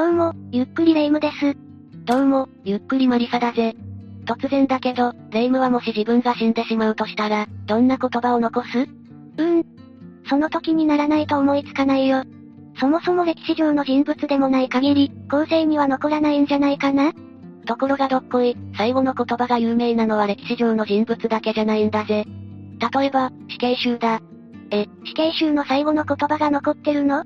どうも、ゆっくりレ夢ムです。どうも、ゆっくりマリサだぜ。突然だけど、レ夢ムはもし自分が死んでしまうとしたら、どんな言葉を残す？うーん。その時にならないと思いつかないよ。そもそも歴史上の人物でもない限り、後世には残らないんじゃないかな？ところがどっこい、最後の言葉が有名なのは歴史上の人物だけじゃないんだぜ。例えば、死刑囚だ。え、死刑囚の最後の言葉が残ってるの？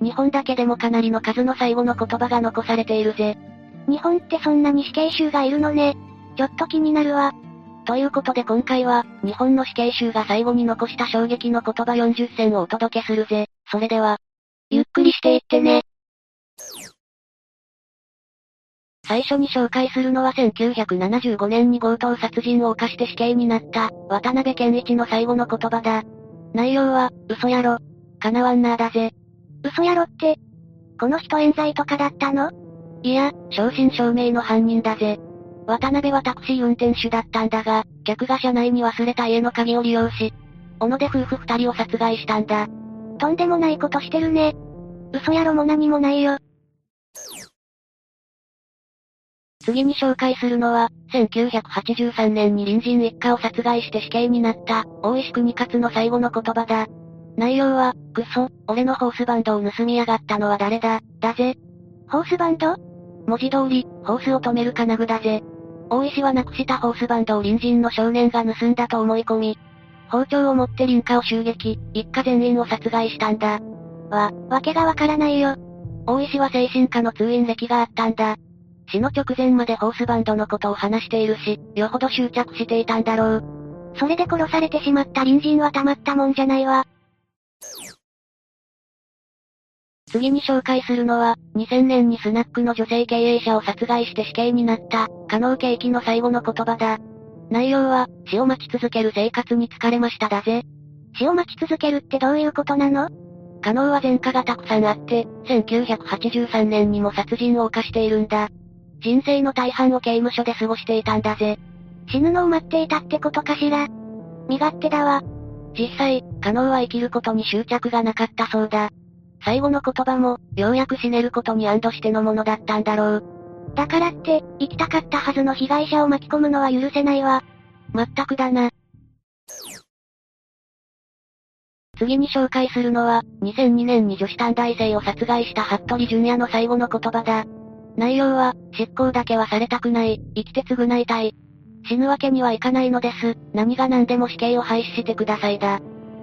日本だけでもかなりの数の最後の言葉が残されているぜ。日本ってそんなに死刑囚がいるのね。ちょっと気になるわ。ということで今回は、日本の死刑囚が最後に残した衝撃の言葉40選をお届けするぜ。それでは、ゆっくりしていってね。最初に紹介するのは1975年に強盗殺人を犯して死刑になった、渡辺健一の最後の言葉だ。内容は、嘘やろ。叶わんなーだぜ。嘘やろって。この人冤罪とかだったの？いや、正真正銘の犯人だぜ。渡辺はタクシー運転手だったんだが、客が車内に忘れた家の鍵を利用し、小野で夫婦二人を殺害したんだ。とんでもないことしてるね。嘘やろも何もないよ。次に紹介するのは、1983年に隣人一家を殺害して死刑になった、大石国勝の最後の言葉だ。内容は、クソ、俺のホースバンドを盗みやがったのは誰だ、だぜ。ホースバンド？文字通り、ホースを止める金具だぜ。大石はなくしたホースバンドを隣人の少年が盗んだと思い込み、包丁を持って林家を襲撃、一家全員を殺害したんだ。わ、わけがわからないよ。大石は精神科の通院歴があったんだ。死の直前までホースバンドのことを話しているし、よほど執着していたんだろう。それで殺されてしまった隣人はたまったもんじゃないわ。次に紹介するのは、2000年にスナックの女性経営者を殺害して死刑になった、加納慶輝の最後の言葉だ。内容は、死を待ち続ける生活に疲れましただぜ。死を待ち続けるってどういうことなの？加納は前科がたくさんあって、1983年にも殺人を犯しているんだ。人生の大半を刑務所で過ごしていたんだぜ。死ぬのを待っていたってことかしら？身勝手だわ。実際、加納は生きることに執着がなかったそうだ。最後の言葉も、ようやく死ねることに安堵してのものだったんだろう。だからって、生きたかったはずの被害者を巻き込むのは許せないわ。まったくだな。次に紹介するのは、2002年に女子短大生を殺害した服部淳也の最後の言葉だ。内容は、執行だけはされたくない、生きて償いたい。死ぬわけにはいかないのです、何が何でも死刑を廃止してくださいだ。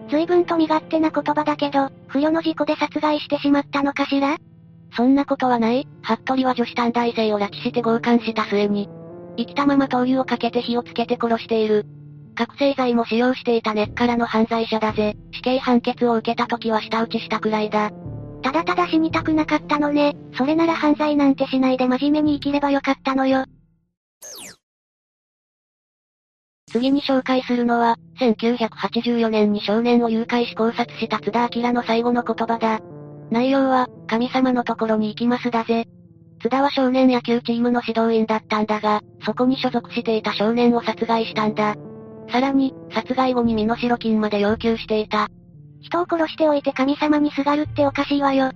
随分と身勝手な言葉だけど、不慮の事故で殺害してしまったのかしら？そんなことはない、服部は女子短大生を拉致して強姦した末に、生きたまま灯油をかけて火をつけて殺している。覚醒剤も使用していた根っからの犯罪者だぜ。死刑判決を受けた時は舌打ちしたくらいだ。ただただ死にたくなかったのね。それなら犯罪なんてしないで真面目に生きればよかったのよ。次に紹介するのは、1984年に少年を誘拐し考察した津田明の最後の言葉だ。内容は、神様のところに行きますだぜ。津田は少年野球チームの指導員だったんだが、そこに所属していた少年を殺害したんだ。さらに、殺害後に身代金まで要求していた。人を殺しておいて神様にすがるっておかしいわよ。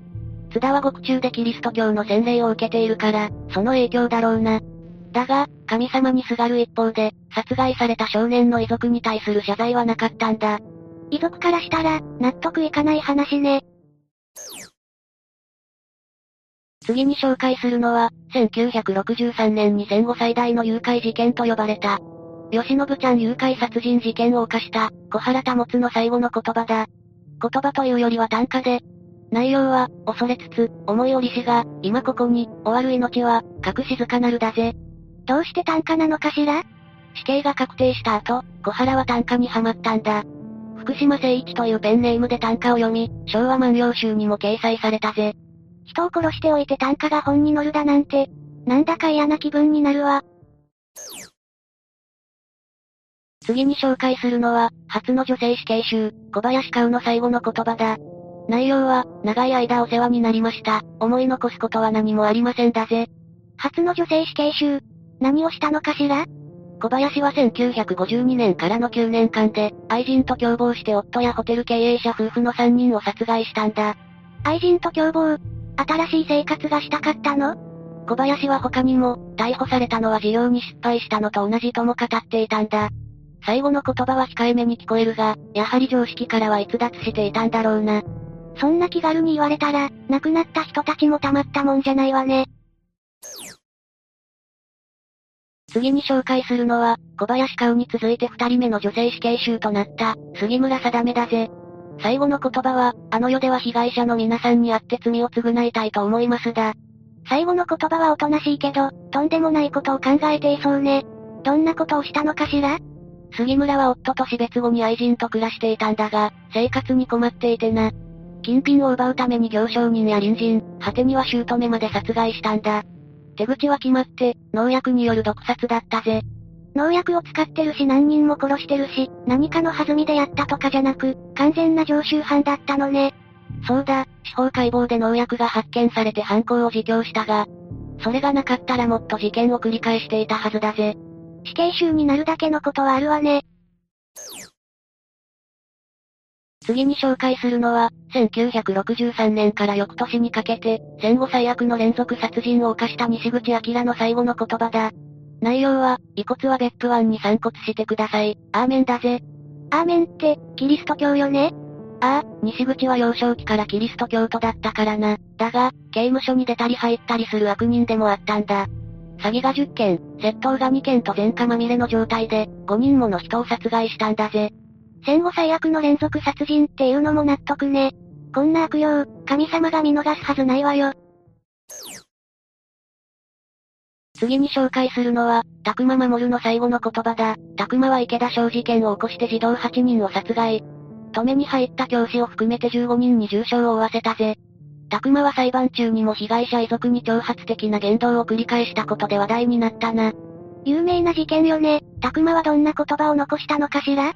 津田は獄中でキリスト教の洗礼を受けているから、その影響だろうな。だが、神様にすがる一方で、殺害された少年の遺族に対する謝罪はなかったんだ。遺族からしたら、納得いかない話ね。次に紹介するのは、1963年に戦後最大の誘拐事件と呼ばれた、吉信ちゃん誘拐殺人事件を犯した、小原保の最後の言葉だ。言葉というよりは短歌で、内容は、恐れつつ、思い折りしが、今ここに、終わる命は、隠静かなるだぜ。どうして短歌なのかしら？死刑が確定した後、小原は短歌にハマったんだ。福島誠一というペンネームで短歌を読み、昭和万葉集にも掲載されたぜ。人を殺しておいて短歌が本に載るだなんて、なんだか嫌な気分になるわ。次に紹介するのは、初の女性死刑囚、小林香の最後の言葉だ。内容は、長い間お世話になりました。思い残すことは何もありませんだぜ。初の女性死刑囚、何をしたのかしら？小林は1952年からの9年間で、愛人と共謀して夫やホテル経営者夫婦の3人を殺害したんだ。愛人と共謀？新しい生活がしたかったの？小林は他にも、逮捕されたのは事業に失敗したのと同じとも語っていたんだ。最後の言葉は控えめに聞こえるが、やはり常識からは逸脱していたんだろうな。そんな気軽に言われたら、亡くなった人たちもたまったもんじゃないわね。次に紹介するのは、小林香に続いて二人目の女性死刑囚となった、杉村定めだぜ。最後の言葉は、あの世では被害者の皆さんに会って罪を償いたいと思いますだ。最後の言葉はおとなしいけど、とんでもないことを考えていそうね。どんなことをしたのかしら？杉村は夫と死別後に愛人と暮らしていたんだが、生活に困っていてな。金品を奪うために行商人や隣人、果てには姑まで殺害したんだ。手口は決まって、農薬による毒殺だったぜ。農薬を使ってるし何人も殺してるし、何かの弾みでやったとかじゃなく、完全な常習犯だったのね。そうだ、司法解剖で農薬が発見されて犯行を自供したが、それがなかったらもっと事件を繰り返していたはずだぜ。死刑囚になるだけのことはあるわね。次に紹介するのは、1963年から翌年にかけて、戦後最悪の連続殺人を犯した西口明の最後の言葉だ。内容は、遺骨は別府湾に散骨してください。アーメンだぜ。アーメンって、キリスト教よね？ああ、西口は幼少期からキリスト教徒だったからな。だが、刑務所に出たり入ったりする悪人でもあったんだ。詐欺が10件、窃盗が2件と前科まみれの状態で、5人もの人を殺害したんだぜ。戦後最悪の連続殺人っていうのも納得ね。こんな悪用、神様が見逃すはずないわよ。次に紹介するのは、たくま守の最後の言葉だ。たくまは池田小事件を起こして児童8人を殺害。止めに入った教師を含めて15人に重傷を負わせたぜ。たくまは裁判中にも被害者遺族に挑発的な言動を繰り返したことで話題になったな。有名な事件よね。たくまはどんな言葉を残したのかしら？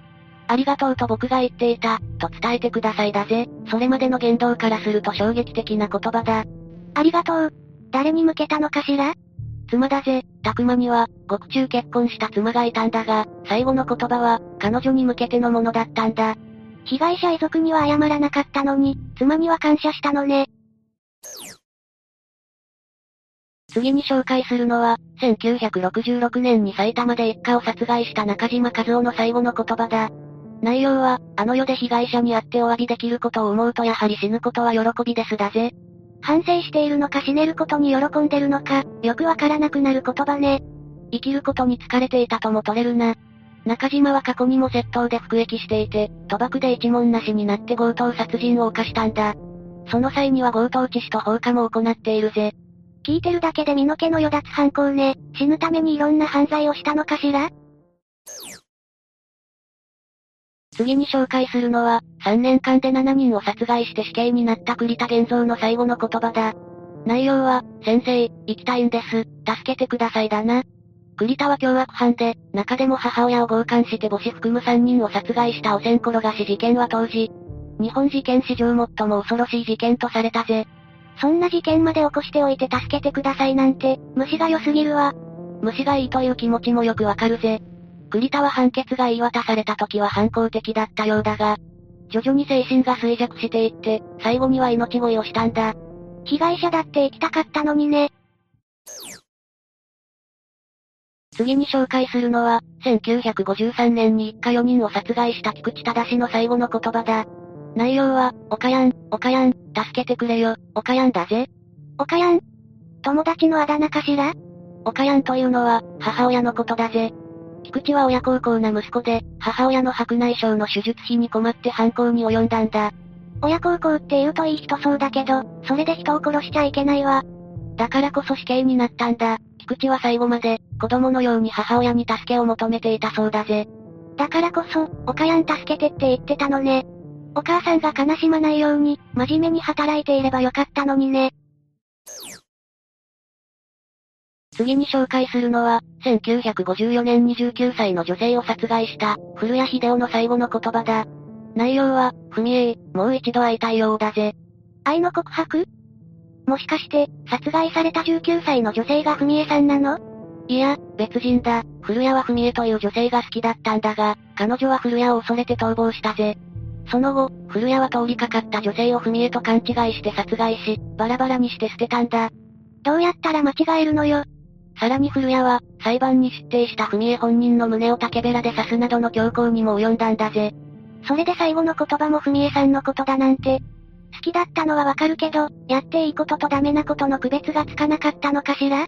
ありがとうと僕が言っていた、と伝えてくださいだぜ。それまでの言動からすると衝撃的な言葉だ。ありがとう。誰に向けたのかしら？妻だぜ、たくまには、獄中結婚した妻がいたんだが、最後の言葉は、彼女に向けてのものだったんだ。被害者遺族には謝らなかったのに、妻には感謝したのね。次に紹介するのは、1966年に埼玉で一家を殺害した中島和夫の最後の言葉だ。内容は、あの世で被害者に会ってお詫びできることを思うとやはり死ぬことは喜びですだぜ。反省しているのか死ねることに喜んでるのか、よくわからなくなる言葉ね。生きることに疲れていたとも取れるな。中島は過去にも窃盗で服役していて、賭博で一文なしになって強盗殺人を犯したんだ。その際には強盗致死と放火も行っているぜ。聞いてるだけで身の毛のよだつ犯行ね。死ぬためにいろんな犯罪をしたのかしら？次に紹介するのは、3年間で7人を殺害して死刑になった栗田玄三の最後の言葉だ。内容は、先生、生きたいんです、助けてくださいだな。栗田は凶悪犯で、中でも母親を強姦して母子含む3人を殺害した汚染転がし事件は当時、日本事件史上最も恐ろしい事件とされたぜ。そんな事件まで起こしておいて助けてくださいなんて、虫が良すぎるわ。虫がいいという気持ちもよくわかるぜ。栗田は判決が言い渡された時は反抗的だったようだが、徐々に精神が衰弱していって、最後には命乞いをしたんだ。被害者だって生きたかったのにね。次に紹介するのは、1953年に一家4人を殺害した菊池忠の最後の言葉だ。内容は、おかやん、おかやん、助けてくれよ、おかやんだぜ。おかやん友達のあだ名かしらおかやんというのは、母親のことだぜ。菊池は親孝行な息子で、母親の白内障の手術費に困って犯行に及んだんだ。親孝行って言うといい人そうだけど、それで人を殺しちゃいけないわ。だからこそ死刑になったんだ。菊池は最後まで、子供のように母親に助けを求めていたそうだぜ。だからこそ、おかやん助けてって言ってたのね。お母さんが悲しまないように、真面目に働いていればよかったのにね。次に紹介するのは、1954年に19歳の女性を殺害した、古谷秀夫の最後の言葉だ。内容は、ふみえもう一度会いたいようだぜ。愛の告白？もしかして、殺害された19歳の女性がふみえさんなの？いや、別人だ。古谷はふみえという女性が好きだったんだが、彼女は古谷を恐れて逃亡したぜ。その後、古谷は通りかかった女性を文江と勘違いして殺害し、バラバラにして捨てたんだ。どうやったら間違えるのよ？さらに古谷は、裁判に出廷した文江本人の胸を竹べらで刺すなどの強行にも及んだんだぜ。それで最後の言葉も文江さんのことだなんて。好きだったのはわかるけど、やっていいこととダメなことの区別がつかなかったのかしら？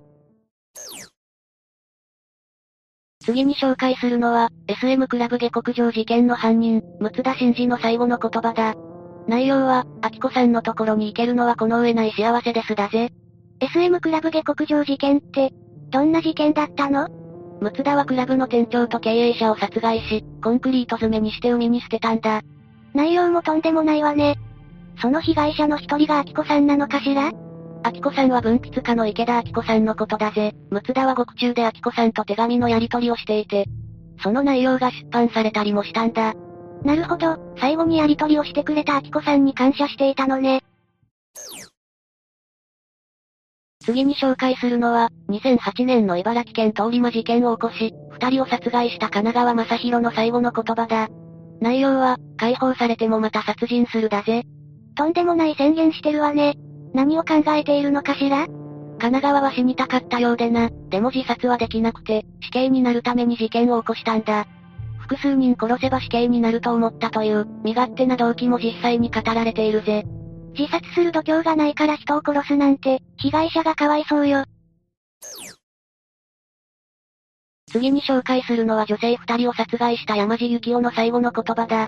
次に紹介するのは、SM クラブ下克上事件の犯人、六田真二の最後の言葉だ。内容は、秋子さんのところに行けるのはこの上ない幸せですだぜ。SM クラブ下克上事件って、どんな事件だったの？六田はクラブの店長と経営者を殺害し、コンクリート詰めにして海に捨てたんだ。内容もとんでもないわね。その被害者の一人が秋子さんなのかしら？秋子さんは文筆家の池田秋子さんのことだぜ。六田は獄中で秋子さんと手紙のやり取りをしていて、その内容が出版されたりもしたんだ。なるほど、最後にやり取りをしてくれた秋子さんに感謝していたのね。次に紹介するのは、2008年の茨城県通り魔事件を起こし、二人を殺害した神奈川正宏の最後の言葉だ。内容は、解放されてもまた殺人するだぜ。とんでもない宣言してるわね。何を考えているのかしら？神奈川は死にたかったようでな。でも自殺はできなくて、死刑になるために事件を起こしたんだ。複数人殺せば死刑になると思ったという、身勝手な動機も実際に語られているぜ。自殺する度胸がないから人を殺すなんて、被害者がかわいそうよ。次に紹介するのは女性二人を殺害した山地幸夫の最後の言葉だ。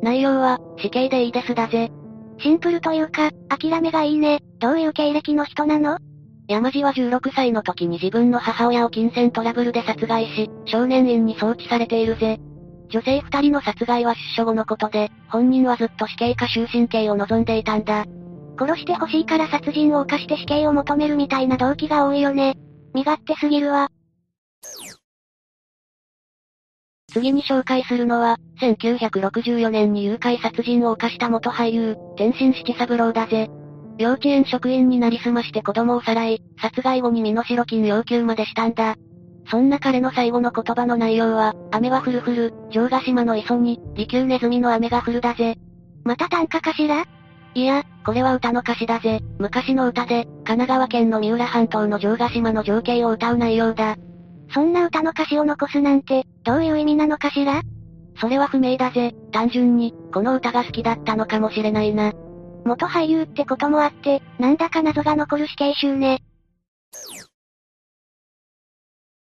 内容は、死刑でいいですだぜ。シンプルというか、諦めがいいね。どういう経歴の人なの？山地は16歳の時に自分の母親を金銭トラブルで殺害し、少年院に送致されているぜ。女性二人の殺害は出所後のことで、本人はずっと死刑か終身刑を望んでいたんだ。殺してほしいから殺人を犯して死刑を求めるみたいな動機が多いよね。身勝手すぎるわ。次に紹介するのは、1964年に誘拐殺人を犯した元俳優、天心七三郎だぜ。幼稚園職員になりすまして子供をさらい、殺害後に身代金要求までしたんだ。そんな彼の最後の言葉の内容は、雨は降る降る、城ヶ島の磯に、利休ネズミの雨が降るだぜ。また短歌かしら？いや、これは歌の歌詞だぜ。昔の歌で、神奈川県の三浦半島の城ヶ島の情景を歌う内容だ。そんな歌の歌詞を残すなんて、どういう意味なのかしら？それは不明だぜ。単純に、この歌が好きだったのかもしれないな。元俳優ってこともあって、なんだか謎が残る死刑囚ね。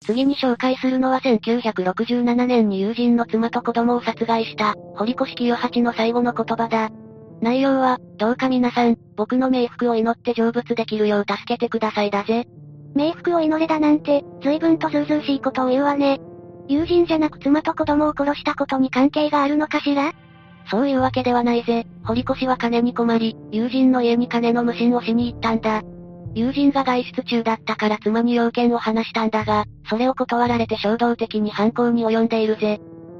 次に紹介するのは1967年に友人の妻と子供を殺害した、堀越清八の最後の言葉だ。内容は、どうか皆さん、僕の冥福を祈って成仏できるよう助けてくださいだぜ。冥福を祈れだなんて、随分とずうずうしいことを言うわね。友人じゃなく妻と子供を殺したことに関係があるのかしら？そういうわけではないぜ。堀越は金に困り、友人の家に金の無心をしに行ったんだ。友人が外出中だったから妻に要件を話したんだが、それを断られて衝動的に犯行に及んでいるぜ。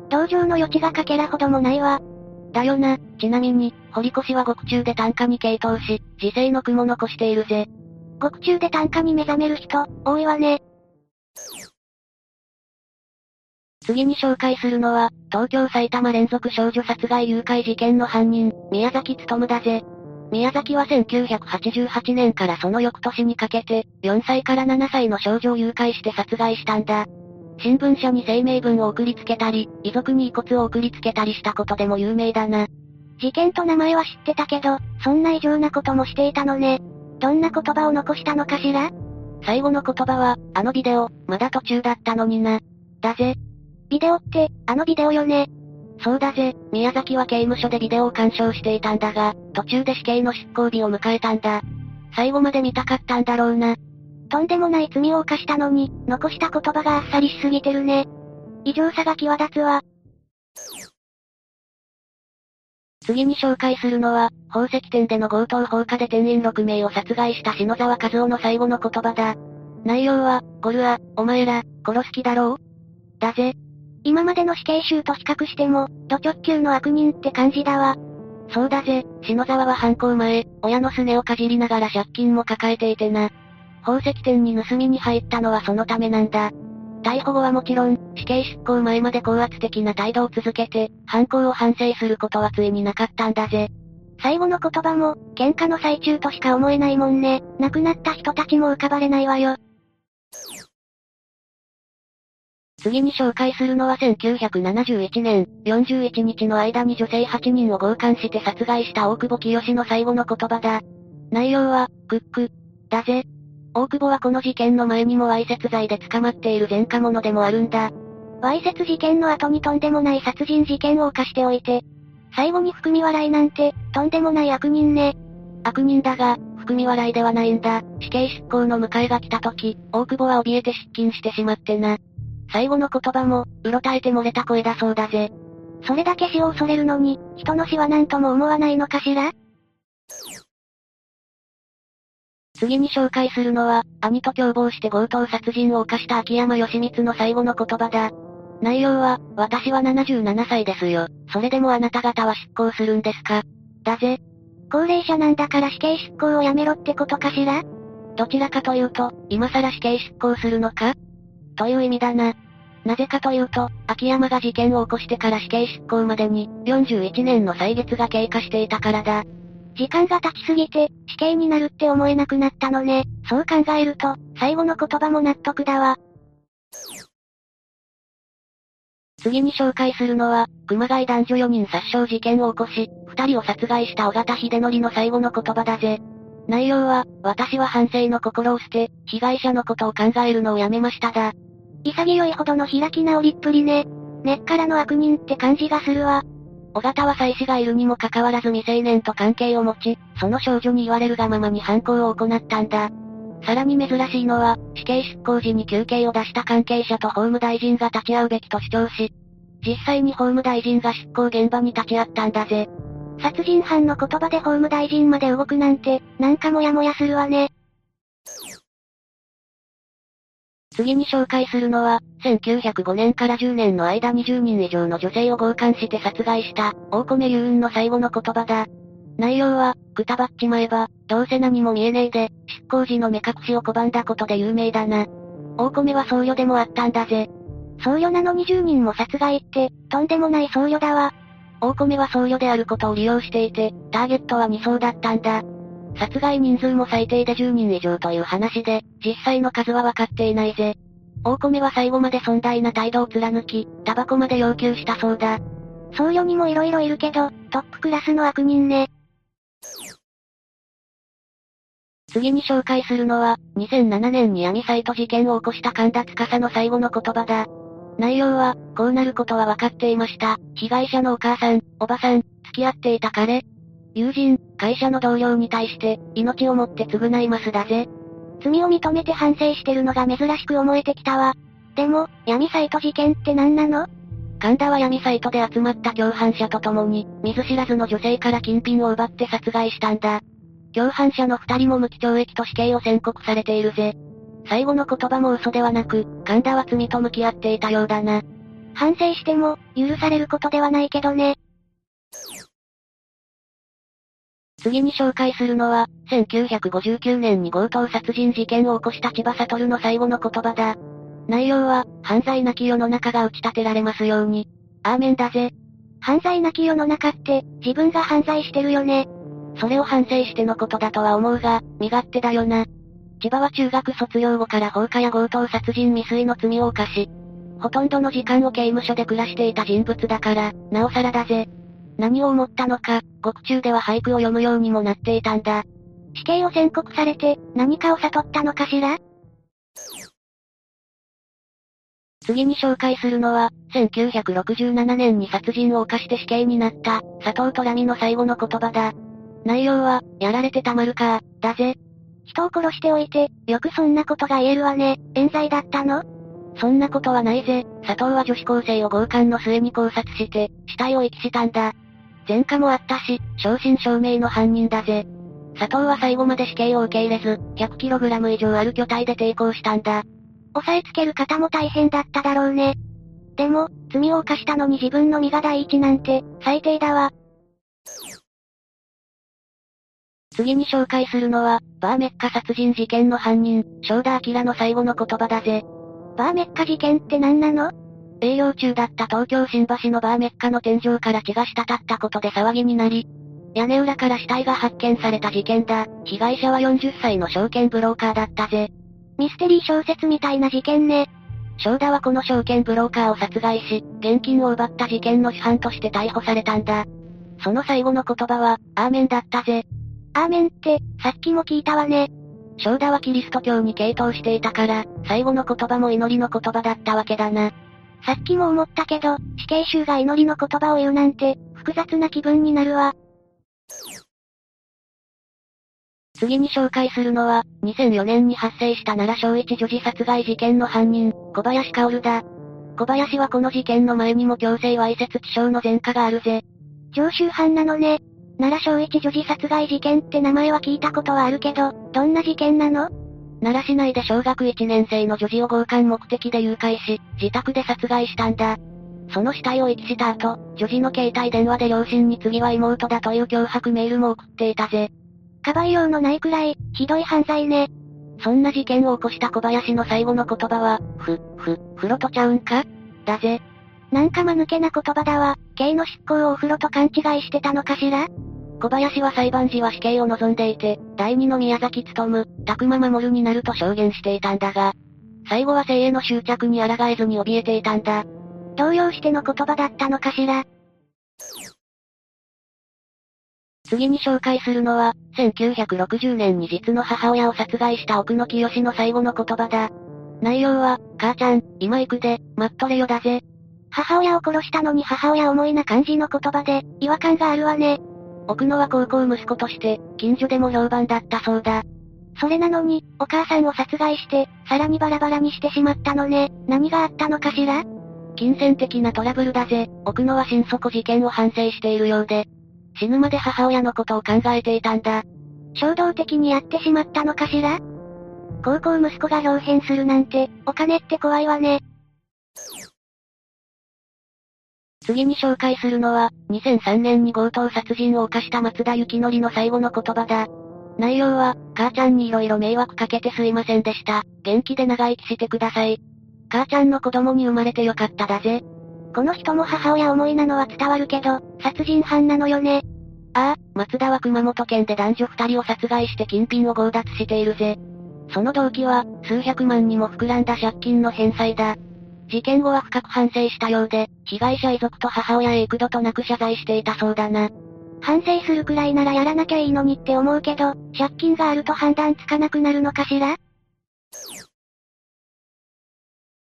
同情の余地がかけらほどもないわ。だよな、ちなみに、堀越は獄中で単価に傾倒し、自生の雲残しているぜ。獄中で単価に目覚める人、多いわね。次に紹介するのは、東京埼玉連続少女殺害誘拐事件の犯人、宮崎努だぜ。宮崎は1988年からその翌年にかけて、4歳から7歳の少女を誘拐して殺害したんだ。新聞社に声明文を送りつけたり、遺族に遺骨を送りつけたりしたことでも有名だな。事件と名前は知ってたけど、そんな異常なこともしていたのね。どんな言葉を残したのかしら？最後の言葉は、あのビデオ、まだ途中だったのにな。だぜ。ビデオって、あのビデオよね。そうだぜ、宮崎は刑務所でビデオを鑑賞していたんだが、途中で死刑の執行日を迎えたんだ。最後まで見たかったんだろうな。とんでもない罪を犯したのに、残した言葉があっさりしすぎてるね。異常さが際立つわ。次に紹介するのは、宝石店での強盗放火で店員6名を殺害した篠沢和夫の最後の言葉だ。内容は、ゴルア、お前ら、殺す気だろう？だぜ。今までの死刑囚と比較しても、ド直球の悪人って感じだわ。そうだぜ、篠沢は犯行前、親のすねをかじりながら借金も抱えていてな。宝石店に盗みに入ったのはそのためなんだ。逮捕後はもちろん、死刑執行前まで高圧的な態度を続けて、犯行を反省することはついになかったんだぜ。最後の言葉も、喧嘩の最中としか思えないもんね。亡くなった人たちも浮かばれないわよ。次に紹介するのは1971年、41日の間に女性8人を強姦して殺害した大久保清の最後の言葉だ。内容は、クック、だぜ。大久保はこの事件の前にもわいせつ罪で捕まっている前科者でもあるんだ。わいせつ事件の後にとんでもない殺人事件を犯しておいて、最後に含み笑いなんて、とんでもない悪人ね。悪人だが、含み笑いではないんだ。死刑執行の迎えが来た時、大久保は怯えて失禁してしまってな。最後の言葉も、うろたえて漏れた声だそうだぜ。それだけ死を恐れるのに、人の死は何とも思わないのかしら？次に紹介するのは、兄と共謀して強盗殺人を犯した秋山義光の最後の言葉だ。内容は、私は77歳ですよ。それでもあなた方は執行するんですか？だぜ。高齢者なんだから死刑執行をやめろってことかしら？どちらかというと、今更死刑執行するのか？という意味だな。なぜかというと、秋山が事件を起こしてから死刑執行までに、41年の歳月が経過していたからだ。時間が経ちすぎて、死刑になるって思えなくなったのね。そう考えると、最後の言葉も納得だわ。次に紹介するのは、熊谷男女4人殺傷事件を起こし、2人を殺害した尾形秀則の最後の言葉だぜ。内容は、私は反省の心を捨て、被害者のことを考えるのをやめましただ。潔いほどの開き直りっぷりね。根っからの悪人って感じがするわ。尾形は妻子がいるにもかかわらず未成年と関係を持ち、その少女に言われるがままに犯行を行ったんだ。さらに珍しいのは、死刑執行時に休憩を出した関係者と法務大臣が立ち会うべきと主張し、実際に法務大臣が執行現場に立ち会ったんだぜ。殺人犯の言葉で法務大臣まで動くなんて、なんかもやもやするわね。次に紹介するのは、1905年から10年の間20人以上の女性を強姦して殺害した、大米雄雲の最後の言葉だ。内容は、くたばっちまえば、どうせ何も見えねえで、執行時の目隠しを拒んだことで有名だな。大米は僧侶でもあったんだぜ。僧侶なのに10人も殺害って、とんでもない僧侶だわ。大米は僧侶であることを利用していて、ターゲットは2層だったんだ。殺害人数も最低で10人以上という話で、実際の数は分かっていないぜ。大米は最後まで尊大な態度を貫き、タバコまで要求したそうだ。僧侶にも色々いるけど、トップクラスの悪人ね。次に紹介するのは、2007年に闇サイト事件を起こした神田司の最後の言葉だ。内容は、こうなることは分かっていました。被害者のお母さん、おばさん、付き合っていた彼、友人、会社の同僚に対して、命をもって償いますだぜ。罪を認めて反省してるのが珍しく思えてきたわ。でも、闇サイト事件って何なの？神田は闇サイトで集まった共犯者と共に、見ず知らずの女性から金品を奪って殺害したんだ。共犯者の二人も無期懲役と死刑を宣告されているぜ。最後の言葉も嘘ではなく、神田は罪と向き合っていたようだな。反省しても、許されることではないけどね。次に紹介するのは、1959年に強盗殺人事件を起こした千葉悟の最後の言葉だ。内容は、犯罪なき世の中が打ち立てられますように。アーメンだぜ。犯罪なき世の中って、自分が犯罪してるよね。それを反省してのことだとは思うが、身勝手だよな。千葉は中学卒業後から放火や強盗殺人未遂の罪を犯し、ほとんどの時間を刑務所で暮らしていた人物だから、なおさらだぜ。何を思ったのか、獄中では俳句を読むようにもなっていたんだ。死刑を宣告されて、何かを悟ったのかしら？次に紹介するのは、1967年に殺人を犯して死刑になった、佐藤虎美の最後の言葉だ。内容は、やられてたまるか、だぜ。人を殺しておいて、よくそんなことが言えるわね。冤罪だったの？そんなことはないぜ。佐藤は女子高生を強姦の末に考察して、死体を遺棄したんだ。前科もあったし、正真正銘の犯人だぜ。佐藤は最後まで死刑を受け入れず、100kg 以上ある巨体で抵抗したんだ。押さえつける方も大変だっただろうね。でも、罪を犯したのに自分の身が第一なんて、最低だわ。次に紹介するのは、バーメッカ殺人事件の犯人、正田明の最後の言葉だぜ。バーメッカ事件って何なの？営業中だった東京新橋のバーメッカの天井から血が滴ったことで騒ぎになり、屋根裏から死体が発見された事件だ。被害者は40歳の証券ブローカーだったぜ。ミステリー小説みたいな事件ね。正田はこの証券ブローカーを殺害し、現金を奪った事件の主犯として逮捕されたんだ。その最後の言葉は、アーメンだったぜ。アーメンって、さっきも聞いたわね。正田はキリスト教に傾倒していたから、最後の言葉も祈りの言葉だったわけだな。さっきも思ったけど、死刑囚が祈りの言葉を言うなんて、複雑な気分になるわ。次に紹介するのは、2004年に発生した奈良小一女児殺害事件の犯人、小林薫だ。小林はこの事件の前にも強制わいせつ致傷の前科があるぜ。常習犯なのね。奈良小一女児殺害事件って名前は聞いたことはあるけど、どんな事件なの？奈良市内で小学1年生の女児を強姦目的で誘拐し、自宅で殺害したんだ。その死体を遺棄した後、女児の携帯電話で両親に次は妹だという脅迫メールも送っていたぜ。かばいようのないくらい、ひどい犯罪ね。そんな事件を起こした小林の最後の言葉は、ふ、ふ、風呂とちゃうんか？だぜ。なんか間抜けな言葉だわ。刑の執行をお風呂と勘違いしてたのかしら？小林は裁判時は死刑を望んでいて、第二の宮崎務、たくま守になると証言していたんだが、最後は生への執着に抗えずに怯えていたんだ。動揺しての言葉だったのかしら次に紹介するのは、1960年に実の母親を殺害した奥野清の最後の言葉だ。内容は、母ちゃん、今行くで、待っとれよだぜ。母親を殺したのに母親思いな感じの言葉で、違和感があるわね。奥野は高校息子として、近所でも評判だったそうだ。それなのに、お母さんを殺害して、さらにバラバラにしてしまったのね。何があったのかしら？金銭的なトラブルだぜ。奥野は心底事件を反省しているようで、死ぬまで母親のことを考えていたんだ。衝動的にやってしまったのかしら？高校息子が表変するなんて、お金って怖いわね。次に紹介するのは、2003年に強盗殺人を犯した松田幸則の最後の言葉だ。内容は、母ちゃんに色々迷惑かけてすいませんでした。元気で長生きしてください。母ちゃんの子供に生まれてよかっただぜ。この人も母親思いなのは伝わるけど、殺人犯なのよね。ああ、松田は熊本県で男女二人を殺害して金品を強奪しているぜ。その動機は、数百万にも膨らんだ借金の返済だ。事件後は深く反省したようで、被害者遺族と母親へ幾度となく謝罪していたそうだな。反省するくらいならやらなきゃいいのにって思うけど、借金があると判断つかなくなるのかしら？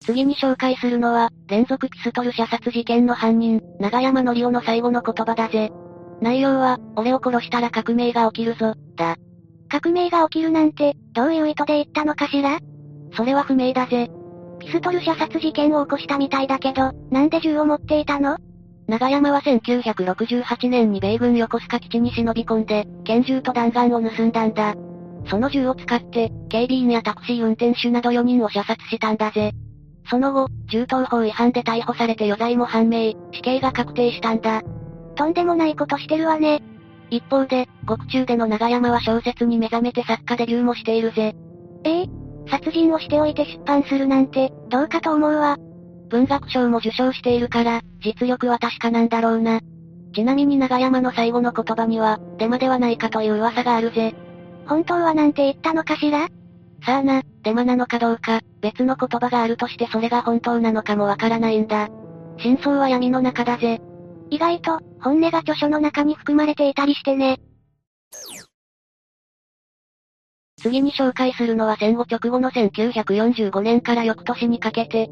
次に紹介するのは、連続ピストル射殺事件の犯人、長山則夫の最後の言葉だぜ。内容は、俺を殺したら革命が起きるぞ、だ。革命が起きるなんて、どういう意図で言ったのかしら？それは不明だぜ。ピストル射殺事件を起こしたみたいだけど、なんで銃を持っていたの？長山は1968年に米軍横須賀基地に忍び込んで、拳銃と弾丸を盗んだんだ。その銃を使って、警備員やタクシー運転手など4人を射殺したんだぜ。その後、銃刀法違反で逮捕されて余罪も判明、死刑が確定したんだ。とんでもないことしてるわね。一方で、獄中での長山は小説に目覚めて作家デビューもしているぜ。ええ？殺人をしておいて出版するなんて、どうかと思うわ。文学賞も受賞しているから、実力は確かなんだろうな。ちなみに長山の最後の言葉には、デマではないかという噂があるぜ。本当はなんて言ったのかしら？さあな、デマなのかどうか、別の言葉があるとしてそれが本当なのかもわからないんだ。真相は闇の中だぜ。意外と、本音が著書の中に含まれていたりしてね。次に紹介するのは戦後直後の1945年から翌年にかけて、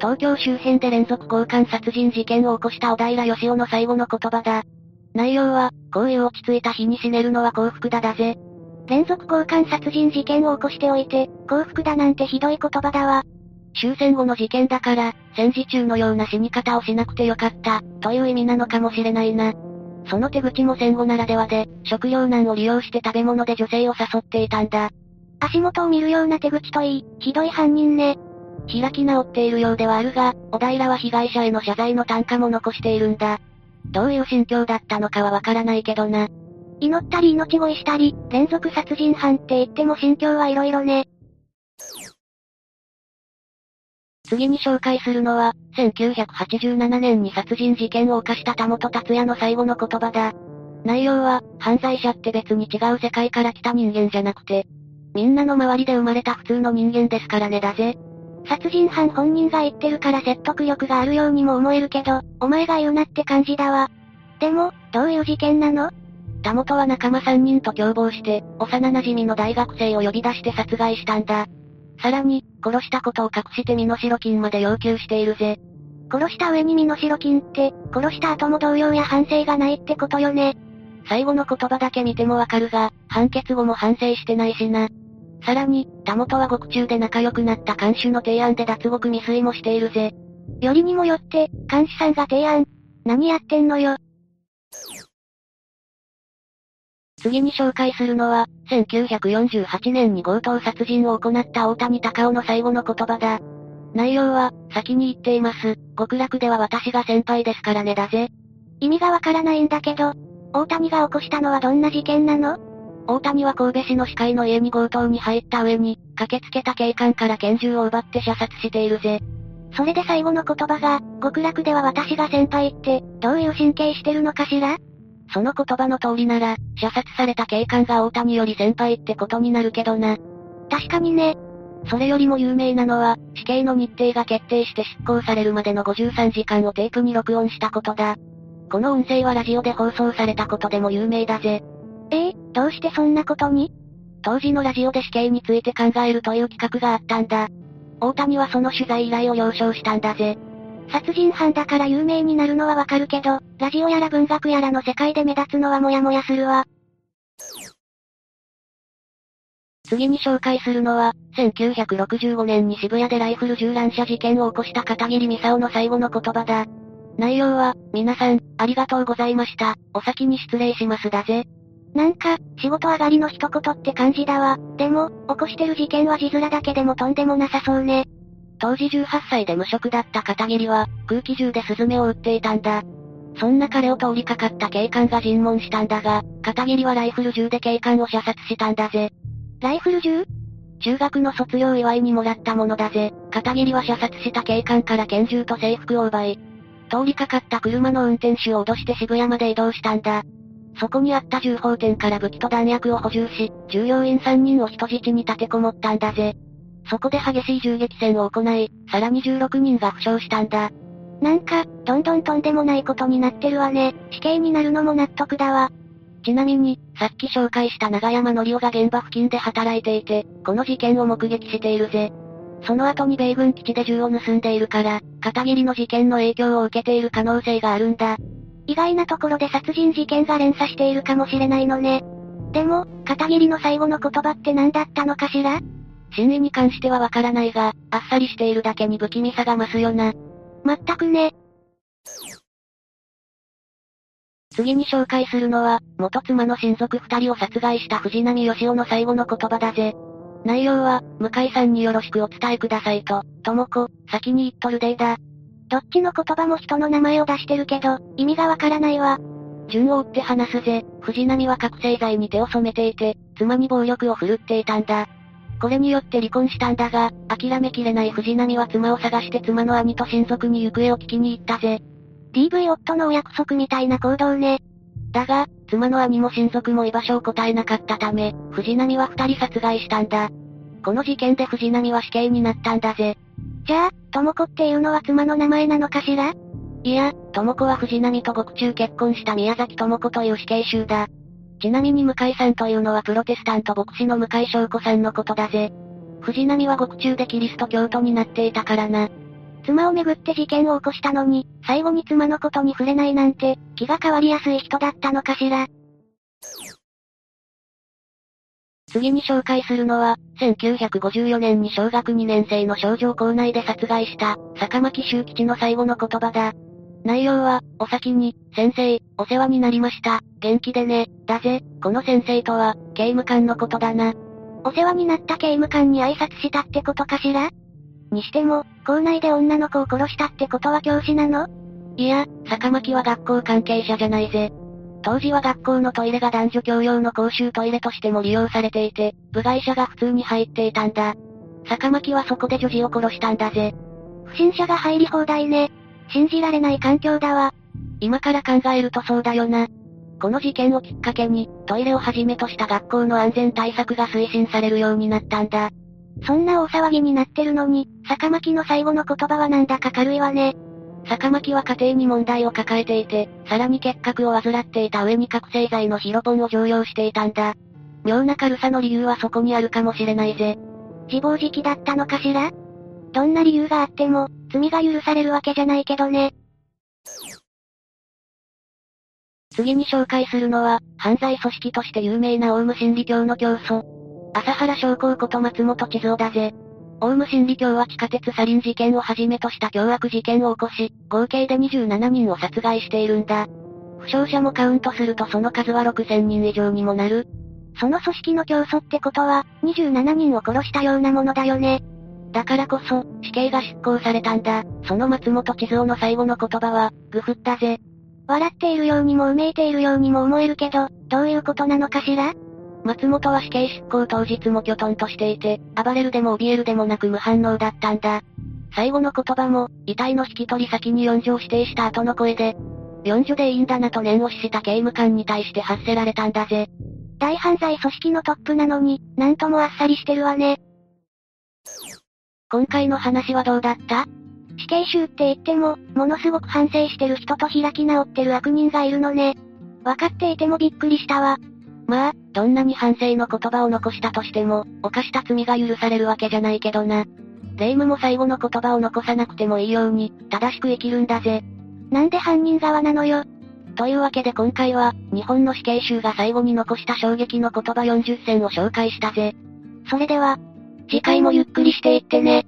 東京周辺で連続交換殺人事件を起こした小平義雄の最後の言葉だ。内容は、こういう落ち着いた日に死ねるのは幸福だだぜ。連続交換殺人事件を起こしておいて、幸福だなんてひどい言葉だわ。終戦後の事件だから、戦時中のような死に方をしなくてよかった、という意味なのかもしれないな。その手口も戦後ならではで、食糧難を利用して食べ物で女性を誘っていたんだ。足元を見るような手口といい、ひどい犯人ね。開き直っているようではあるが、小平は被害者への謝罪の単価も残しているんだ。どういう心境だったのかはわからないけどな。祈ったり命乞いしたり、連続殺人犯って言っても心境はいろいろね。次に紹介するのは、1987年に殺人事件を犯した田本達也の最後の言葉だ。内容は、犯罪者って別に違う世界から来た人間じゃなくて、みんなの周りで生まれた普通の人間ですからねだぜ。殺人犯本人が言ってるから説得力があるようにも思えるけど、お前が言うなって感じだわ。でも、どういう事件なの？田本は仲間3人と共謀して、幼馴染の大学生を呼び出して殺害したんだ。さらに、殺したことを隠して身代金まで要求しているぜ。殺した上に身代金って、殺した後も同様や反省がないってことよね。最後の言葉だけ見てもわかるが、判決後も反省してないしな。さらに、田本は獄中で仲良くなった監守の提案で脱獄未遂もしているぜ。よりにもよって、監視さんが提案。何やってんのよ。次に紹介するのは、1948年に強盗殺人を行った大谷隆夫の最後の言葉だ。内容は、先に言っています。極楽では私が先輩ですからねだぜ。意味がわからないんだけど、大谷が起こしたのはどんな事件なの？大谷は神戸市の司会の家に強盗に入った上に、駆けつけた警官から拳銃を奪って射殺しているぜ。それで最後の言葉が、極楽では私が先輩って、どういう神経してるのかしら？その言葉の通りなら、射殺された警官が大谷より先輩ってことになるけどな。確かにね。それよりも有名なのは、死刑の日程が決定して執行されるまでの53時間をテープに録音したことだ。この音声はラジオで放送されたことでも有名だぜ。ええー、どうしてそんなことに？当時のラジオで死刑について考えるという企画があったんだ。大谷はその取材依頼を了承したんだぜ。殺人犯だから有名になるのはわかるけど、ラジオやら文学やらの世界で目立つのはモヤモヤするわ。次に紹介するのは、1965年に渋谷でライフル銃乱射事件を起こした片桐美沙夫の最後の言葉だ。内容は、皆さん、ありがとうございました。お先に失礼しますだぜ。なんか、仕事上がりの一言って感じだわ。でも、起こしてる事件は字面だけでもとんでもなさそうね。当時18歳で無職だった片桐は、空気銃でスズメを撃っていたんだ。そんな彼を通りかかった警官が尋問したんだが、片桐はライフル銃で警官を射殺したんだぜ。ライフル銃？中学の卒業祝いにもらったものだぜ。片桐は射殺した警官から拳銃と制服を奪い、通りかかった車の運転手を脅して渋谷まで移動したんだ。そこにあった銃砲店から武器と弾薬を補充し、従業員3人を人質に立てこもったんだぜ。そこで激しい銃撃戦を行い、さらに16人が負傷したんだ。なんか、どんどんとんでもないことになってるわね。死刑になるのも納得だわ。ちなみに、さっき紹介した長山則夫が現場付近で働いていて、この事件を目撃しているぜ。その後に米軍基地で銃を盗んでいるから、片桐の事件の影響を受けている可能性があるんだ。意外なところで殺人事件が連鎖しているかもしれないのね。でも、片桐の最後の言葉って何だったのかしら？真意に関してはわからないが、あっさりしているだけに不気味さが増すよな。まったくね。次に紹介するのは、元妻の親族二人を殺害した藤波義雄の最後の言葉だぜ。内容は、向井さんによろしくお伝えくださいと、とも子、先に言っとるでーだ。どっちの言葉も人の名前を出してるけど、意味がわからないわ。順を追って話すぜ。藤波は覚醒剤に手を染めていて、妻に暴力を振るっていたんだ。これによって離婚したんだが、諦めきれない藤波は妻を探して妻の兄と親族に行方を聞きに行ったぜ。DV 夫のお約束みたいな行動ね。だが、妻の兄も親族も居場所を答えなかったため、藤波は二人殺害したんだ。この事件で藤波は死刑になったんだぜ。じゃあ、智子っていうのは妻の名前なのかしら？いや、智子は藤波と獄中結婚した宮崎智子という死刑囚だ。ちなみに向井さんというのはプロテスタント牧師の向井翔子さんのことだぜ。藤波は獄中でキリスト教徒になっていたからな。妻をめぐって事件を起こしたのに、最後に妻のことに触れないなんて、気が変わりやすい人だったのかしら。次に紹介するのは、1954年に小学2年生の少女校内で殺害した、坂巻修吉の最後の言葉だ。内容は、お先に、先生、お世話になりました、元気でね、だぜ、この先生とは、刑務官のことだな。お世話になった刑務官に挨拶したってことかしら？にしても、校内で女の子を殺したってことは教師なの？いや、坂巻は学校関係者じゃないぜ。当時は学校のトイレが男女共用の公衆トイレとしても利用されていて、部外者が普通に入っていたんだ。坂巻はそこで女児を殺したんだぜ。不審者が入り放題ね。信じられない環境だわ。今から考えるとそうだよな。この事件をきっかけに、トイレをはじめとした学校の安全対策が推進されるようになったんだ。そんな大騒ぎになってるのに、坂巻の最後の言葉はなんだか軽いわね。坂巻は家庭に問題を抱えていて、さらに結核を患っていた上に覚醒剤のヒロポンを常用していたんだ。妙な軽さの理由はそこにあるかもしれないぜ。自暴自棄だったのかしら？どんな理由があっても、罪が許されるわけじゃないけどね。次に紹介するのは、犯罪組織として有名なオウム真理教の教祖。朝原将校こと松本千蔵だぜ。オウム真理教は地下鉄サリン事件をはじめとした凶悪事件を起こし、合計で27人を殺害しているんだ。負傷者もカウントするとその数は6000人以上にもなる。その組織の教祖ってことは、27人を殺したようなものだよね。だからこそ、死刑が執行されたんだ。その松本千蔵の最後の言葉は、グフったぜ。笑っているようにもうめいているようにも思えるけど、どういうことなのかしら？松本は死刑執行当日も巨トンとしていて、暴れるでも怯えるでもなく無反応だったんだ。最後の言葉も、遺体の引き取り先に4条指定した後の声で、4女でいいんだなと念押しした刑務官に対して発せられたんだぜ。大犯罪組織のトップなのに、なんともあっさりしてるわね。今回の話はどうだった？死刑囚って言っても、ものすごく反省してる人と開き直ってる悪人がいるのね。分かっていてもびっくりしたわ。まあ、どんなに反省の言葉を残したとしても、犯した罪が許されるわけじゃないけどな。霊夢も最後の言葉を残さなくてもいいように、正しく生きるんだぜ。なんで犯人側なのよ？というわけで今回は、日本の死刑囚が最後に残した衝撃の言葉40選を紹介したぜ。それでは、次回もゆっくりしていってね。